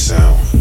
sound.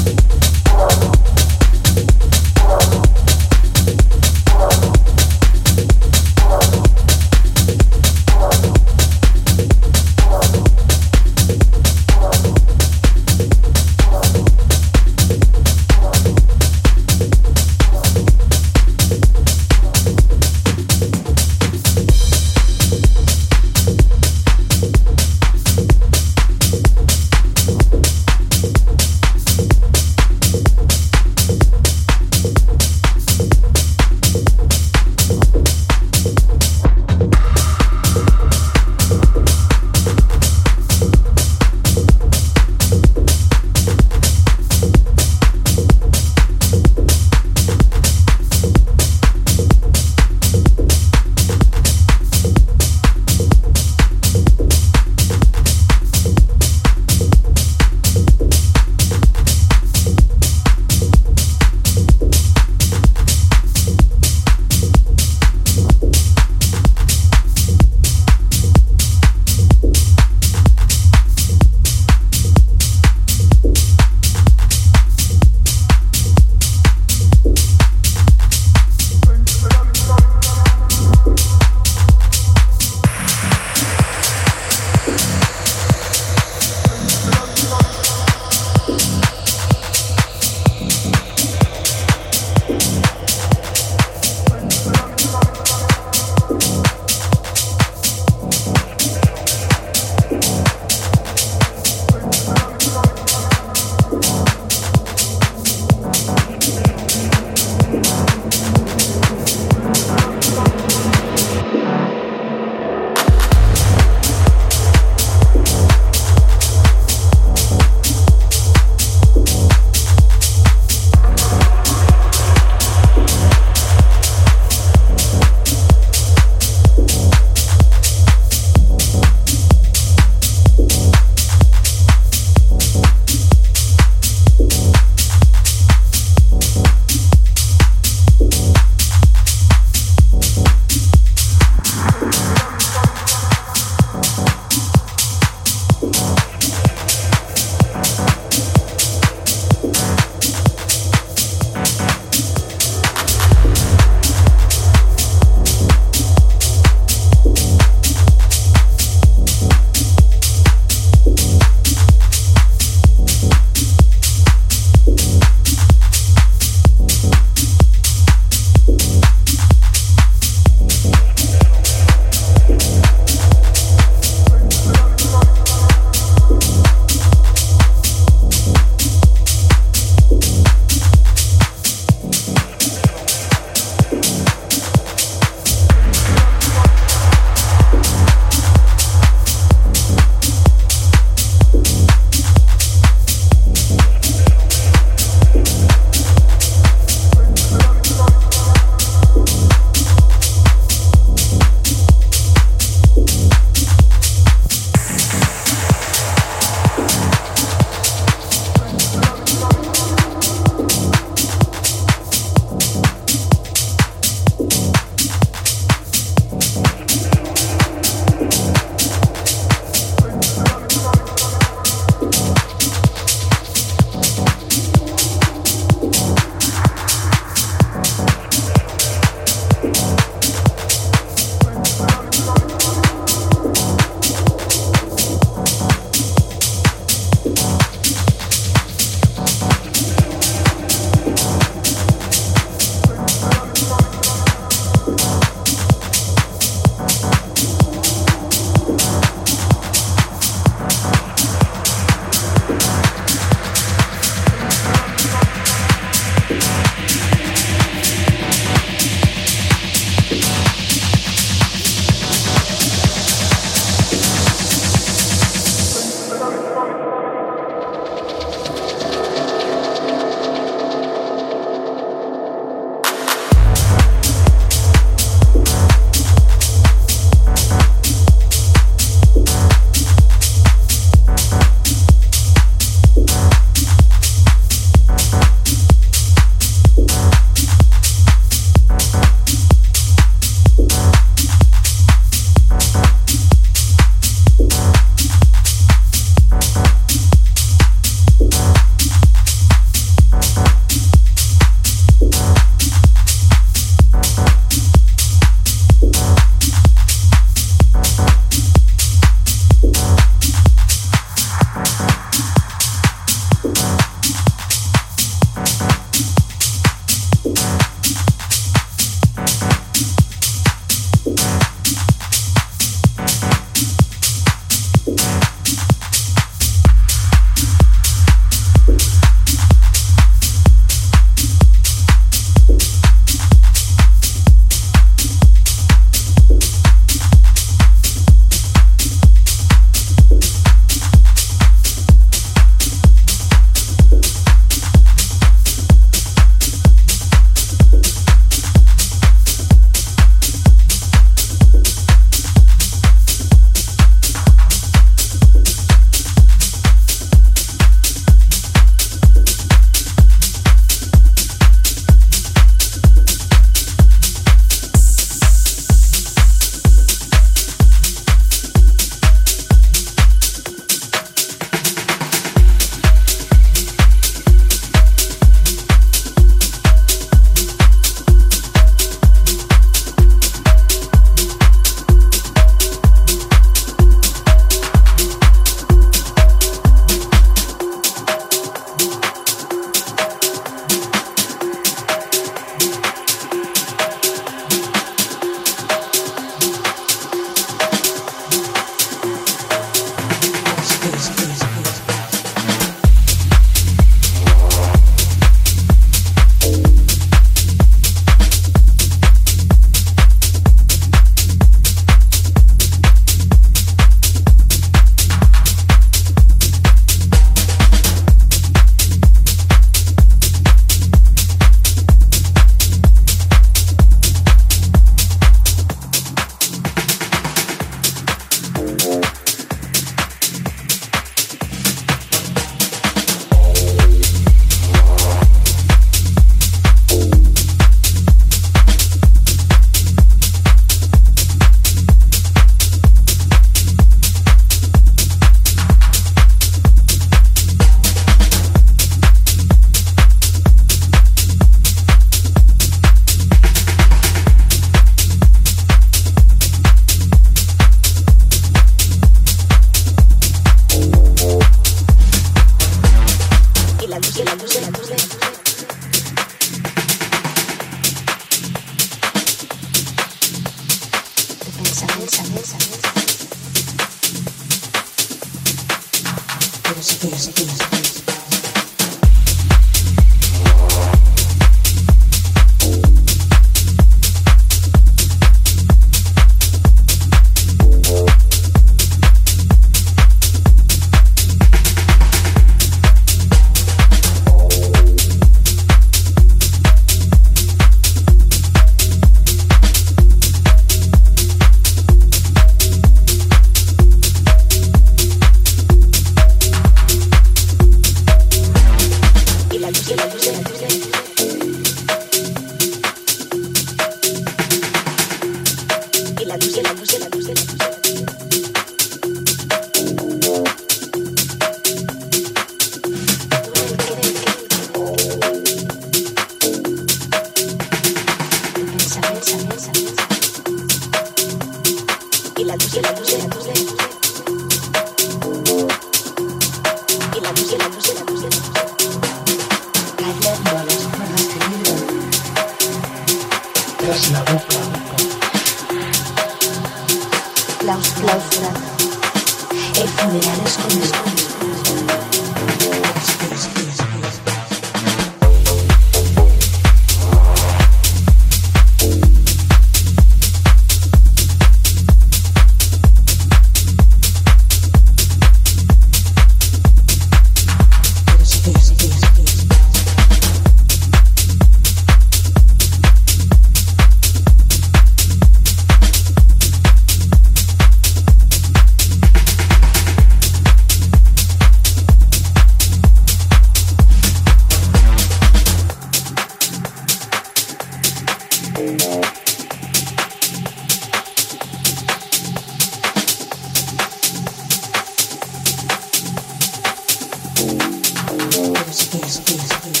please, please, please.